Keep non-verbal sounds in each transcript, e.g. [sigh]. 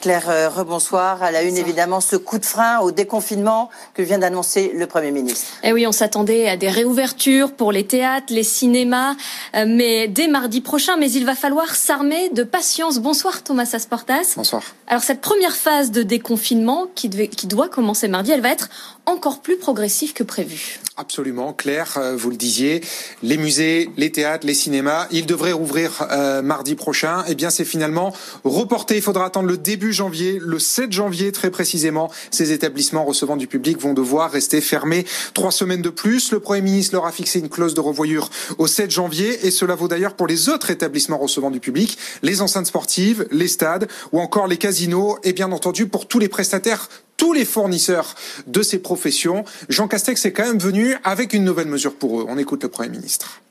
Claire, euh, rebonsoir. À la une, évidemment, ce coup de frein au déconfinement que vient d'annoncer le Premier ministre. Eh oui, on s'attendait à des réouvertures pour les théâtres, les cinémas, euh, mais dès mardi prochain. Mais il va falloir s'armer de patience. Bonsoir, Thomas Asportas. Bonsoir. Alors, cette première phase de déconfinement qui, devait, qui doit commencer mardi, elle va être encore plus progressive que prévu. Absolument, Claire, euh, vous le disiez, les musées, les théâtres, les cinémas, ils devraient rouvrir euh, mardi prochain. Eh bien, c'est finalement reporté. Il faudra attendre le début janvier, le 7 janvier très précisément. Ces établissements recevant du public vont devoir rester fermés trois semaines de plus. Le Premier ministre leur a fixé une clause de revoyure au 7 janvier et cela vaut d'ailleurs pour les autres établissements recevant du public, les enceintes sportives, les stades ou encore les casinos et bien entendu pour tous les prestataires tous les fournisseurs de ces professions. Jean Castex est quand même venu avec une nouvelle mesure pour eux. On écoute le Premier ministre.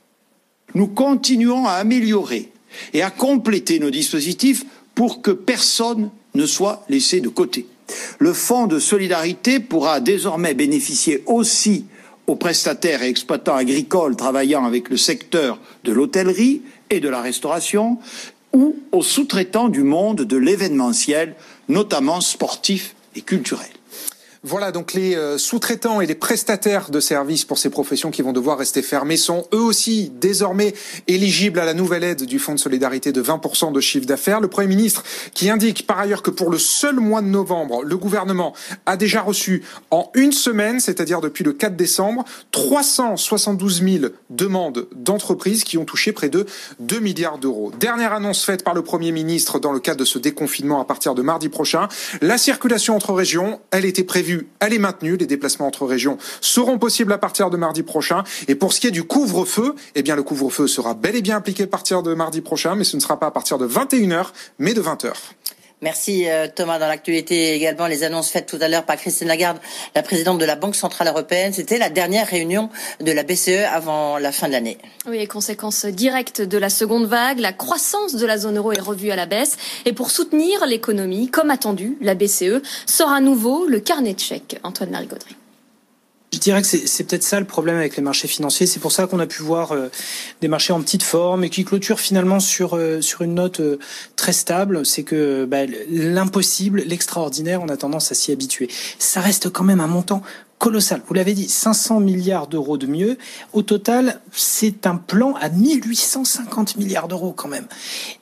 Nous continuons à améliorer et à compléter nos dispositifs pour que personne ne soit laissé de côté. Le fonds de solidarité pourra désormais bénéficier aussi aux prestataires et exploitants agricoles travaillant avec le secteur de l'hôtellerie et de la restauration ou aux sous-traitants du monde de l'événementiel, notamment sportif et culturel. Voilà, donc les euh, sous-traitants et les prestataires de services pour ces professions qui vont devoir rester fermés sont eux aussi désormais éligibles à la nouvelle aide du Fonds de solidarité de 20% de chiffre d'affaires. Le Premier ministre qui indique par ailleurs que pour le seul mois de novembre, le gouvernement a déjà reçu en une semaine, c'est-à-dire depuis le 4 décembre, 372 000 demandes d'entreprises qui ont touché près de 2 milliards d'euros. Dernière annonce faite par le Premier ministre dans le cadre de ce déconfinement à partir de mardi prochain, la circulation entre régions, elle était prévue elle est maintenue. Les déplacements entre régions seront possibles à partir de mardi prochain. Et pour ce qui est du couvre-feu, eh le couvre-feu sera bel et bien appliqué à partir de mardi prochain, mais ce ne sera pas à partir de 21h, mais de 20h. Merci euh, Thomas. Dans l'actualité également, les annonces faites tout à l'heure par Christine Lagarde, la présidente de la Banque Centrale Européenne. C'était la dernière réunion de la BCE avant la fin de l'année. Oui, conséquence directe de la seconde vague, la croissance de la zone euro est revue à la baisse. Et pour soutenir l'économie, comme attendu, la BCE sort à nouveau le carnet de chèques. Antoine Marie-Gaudry. Je dirais que c'est peut-être ça le problème avec les marchés financiers. C'est pour ça qu'on a pu voir euh, des marchés en petite forme et qui clôturent finalement sur euh, sur une note euh, très stable. C'est que bah, l'impossible, l'extraordinaire, on a tendance à s'y habituer. Ça reste quand même un montant colossal. Vous l'avez dit, 500 milliards d'euros de mieux. Au total, c'est un plan à 1850 milliards d'euros quand même.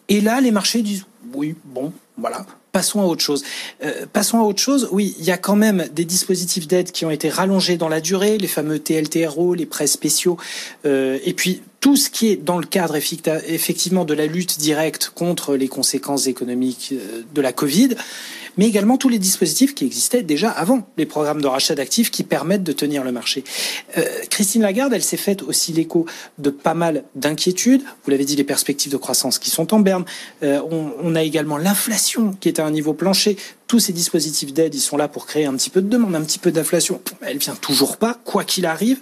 Et là, les marchés disent oui, bon, voilà, passons à autre chose. Euh, passons à autre chose. Oui, il y a quand même des dispositifs d'aide qui ont été rallongés dans la durée, les fameux TLTRO, les prêts spéciaux, euh, et puis tout ce qui est dans le cadre effectivement de la lutte directe contre les conséquences économiques euh, de la Covid mais également tous les dispositifs qui existaient déjà avant les programmes de rachat d'actifs qui permettent de tenir le marché. Euh, Christine Lagarde, elle s'est faite aussi l'écho de pas mal d'inquiétudes. Vous l'avez dit, les perspectives de croissance qui sont en berne. Euh, on, on, a également l'inflation qui est à un niveau plancher. Tous ces dispositifs d'aide, ils sont là pour créer un petit peu de demande, un petit peu d'inflation. Elle vient toujours pas, quoi qu'il arrive.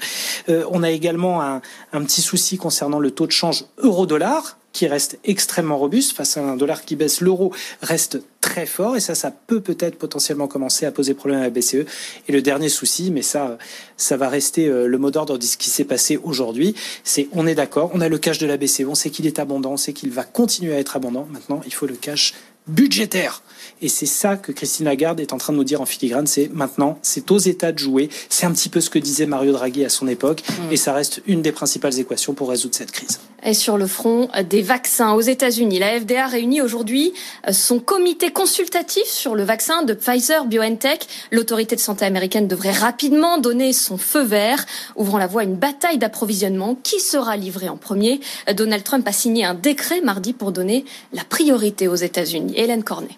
Euh, on a également un, un petit souci concernant le taux de change euro-dollar qui reste extrêmement robuste face à un dollar qui baisse. L'euro reste très fort et ça, ça peut peut-être potentiellement commencer à poser problème à la BCE. Et le dernier souci, mais ça, ça va rester euh, le mot d'ordre de ce qui s'est passé aujourd'hui, c'est on est d'accord, on a le cash de la BCE, on sait qu'il est abondant, on sait qu'il va continuer à être abondant. Maintenant, il faut le cash budgétaire. Et c'est ça que Christine Lagarde est en train de nous dire en filigrane, c'est maintenant, c'est aux États de jouer. C'est un petit peu ce que disait Mario Draghi à son époque, mm. et ça reste une des principales équations pour résoudre cette crise. Et sur le front des vaccins aux États-Unis, la FDA réunit aujourd'hui son comité consultatif sur le vaccin de Pfizer BioNTech. L'autorité de santé américaine devrait rapidement donner son feu vert, ouvrant la voie à une bataille d'approvisionnement qui sera livrée en premier? Donald Trump a signé un décret mardi pour donner la priorité aux États-Unis. Hélène Cornet.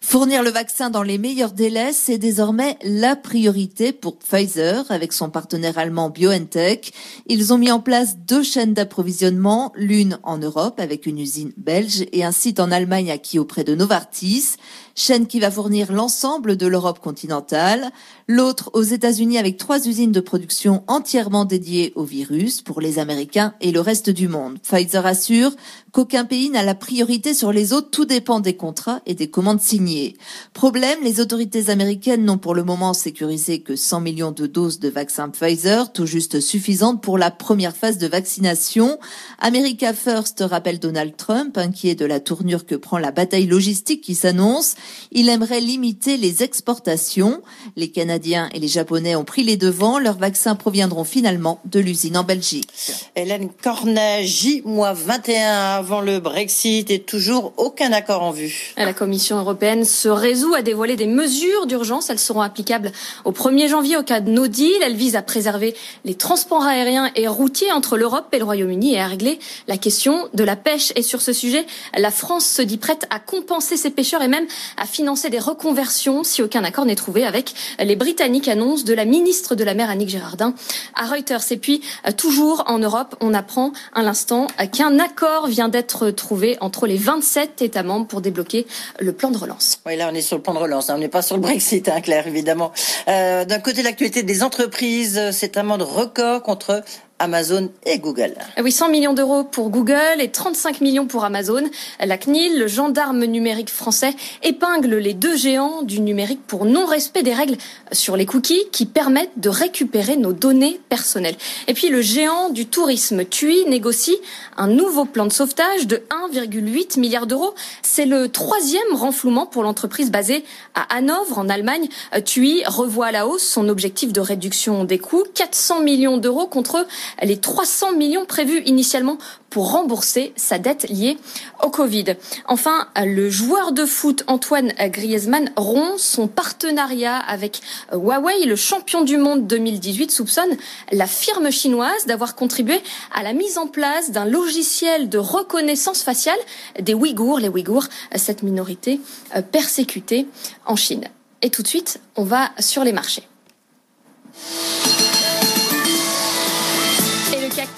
Fournir le vaccin dans les meilleurs délais, c'est désormais la priorité pour Pfizer avec son partenaire allemand BioNTech. Ils ont mis en place deux chaînes d'approvisionnement, l'une en Europe avec une usine belge et un site en Allemagne acquis auprès de Novartis chaîne qui va fournir l'ensemble de l'Europe continentale, l'autre aux États-Unis avec trois usines de production entièrement dédiées au virus pour les Américains et le reste du monde. Pfizer assure qu'aucun pays n'a la priorité sur les autres, tout dépend des contrats et des commandes signées. Problème, les autorités américaines n'ont pour le moment sécurisé que 100 millions de doses de vaccin Pfizer, tout juste suffisantes pour la première phase de vaccination. America First rappelle Donald Trump, inquiet de la tournure que prend la bataille logistique qui s'annonce. Il aimerait limiter les exportations. Les Canadiens et les Japonais ont pris les devants. Leurs vaccins proviendront finalement de l'usine en Belgique. Hélène Cornet, J-21 avant le Brexit et toujours aucun accord en vue. La Commission européenne se résout à dévoiler des mesures d'urgence. Elles seront applicables au 1er janvier au cas de no deal. Elles visent à préserver les transports aériens et routiers entre l'Europe et le Royaume-Uni et à régler la question de la pêche. Et sur ce sujet, la France se dit prête à compenser ses pêcheurs et même à financer des reconversions si aucun accord n'est trouvé avec les Britanniques, annonce de la ministre de la Mer Annick Girardin à Reuters. Et puis, euh, toujours en Europe, on apprend à l'instant qu'un accord vient d'être trouvé entre les 27 États membres pour débloquer le plan de relance. Oui, là, on est sur le plan de relance. Hein. On n'est pas sur le Brexit, hein, Claire, évidemment. Euh, D'un côté, l'actualité des entreprises, c'est un monde record contre Amazon et Google. Oui, 100 millions d'euros pour Google et 35 millions pour Amazon. La CNIL, le gendarme numérique français, épingle les deux géants du numérique pour non-respect des règles sur les cookies qui permettent de récupérer nos données personnelles. Et puis le géant du tourisme, TUI, négocie un nouveau plan de sauvetage de 1,8 milliard d'euros. C'est le troisième renflouement pour l'entreprise basée à Hanovre, en Allemagne. TUI revoit à la hausse son objectif de réduction des coûts, 400 millions d'euros contre les 300 millions prévus initialement pour rembourser sa dette liée au Covid. Enfin, le joueur de foot Antoine Griezmann rompt son partenariat avec Huawei, le champion du monde 2018, soupçonne la firme chinoise d'avoir contribué à la mise en place d'un logiciel de reconnaissance faciale des Ouïghours, les Ouïghours, cette minorité euh, persécutée en Chine. Et tout de suite, on va sur les marchés.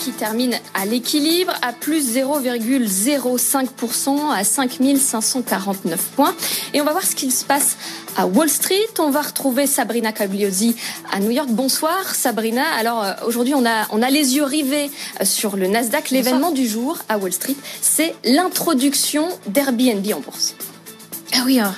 Qui termine à l'équilibre, à plus 0,05% à 5549 points. Et on va voir ce qu'il se passe à Wall Street. On va retrouver Sabrina Cagliosi à New York. Bonsoir Sabrina. Alors euh, aujourd'hui on a, on a les yeux rivés euh, sur le Nasdaq. L'événement du jour à Wall Street, c'est l'introduction d'Airbnb en bourse. Ah oui, hein.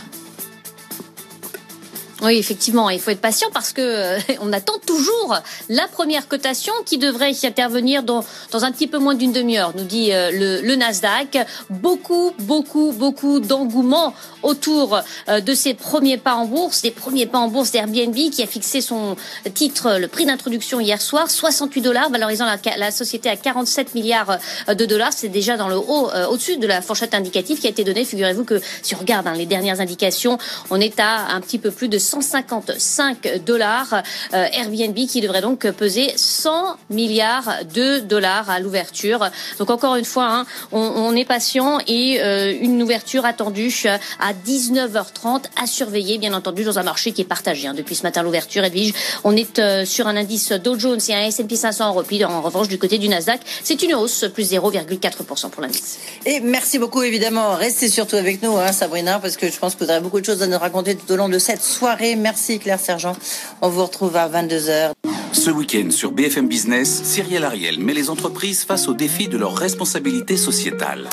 Oui, effectivement, il faut être patient parce que euh, [laughs] on attend toujours la première cotation qui devrait intervenir dans, dans un petit peu moins d'une demi-heure, nous dit euh, le, Nasdaq. Beaucoup, beaucoup, beaucoup d'engouement autour euh, de ses premiers pas en bourse, des premiers pas en bourse d'Airbnb qui a fixé son titre, le prix d'introduction hier soir, 68 dollars, valorisant la, société à 47 milliards de dollars. C'est déjà dans le haut, au-dessus de la fourchette indicative qui a été donnée. Figurez-vous que si on regarde hein, les dernières indications, on est à un petit peu plus de 155 dollars. Euh, Airbnb qui devrait donc peser 100 milliards de dollars à l'ouverture. Donc encore une fois, hein, on, est patient et euh, une ouverture attendue à 19h30 à surveiller, bien entendu, dans un marché qui est partagé. Hein. Depuis ce matin, l'ouverture, Edwige, on est euh, sur un indice Dow Jones et un S&P 500 en repli. En revanche, du côté du Nasdaq, c'est une hausse, plus 0,4% pour l'indice. Et merci beaucoup, évidemment. Restez surtout avec nous, hein, Sabrina, parce que je pense que vous aurez beaucoup de choses à nous raconter tout au long de cette soirée. Merci Claire Sergent. On vous retrouve à 22h. Ce week-end sur BFM Business, Cyril Ariel met les entreprises face au défi de leur responsabilité sociétale.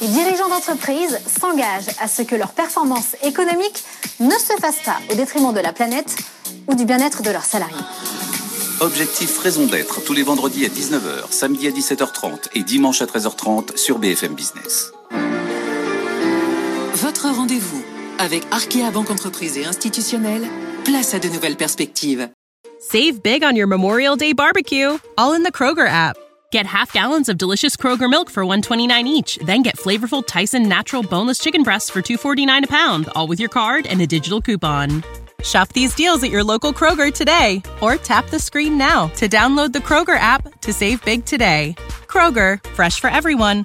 Les dirigeants d'entreprises s'engagent à ce que leur performance économique ne se fasse pas au détriment de la planète ou du bien-être de leurs salariés. Objectif Raison d'être tous les vendredis à 19h, samedi à 17h30 et dimanche à 13h30 sur BFM Business. Votre rendez-vous avec Arkea Banque Entreprise et Institutionnelle, place à de nouvelles perspectives. Save big on your Memorial Day barbecue, all in the Kroger app. Get half gallons of delicious Kroger milk for 129 each, then get flavorful Tyson natural boneless chicken breasts for 249 a pound, all with your card and a digital coupon. Shop these deals at your local Kroger today or tap the screen now to download the Kroger app to save big today. Kroger, fresh for everyone.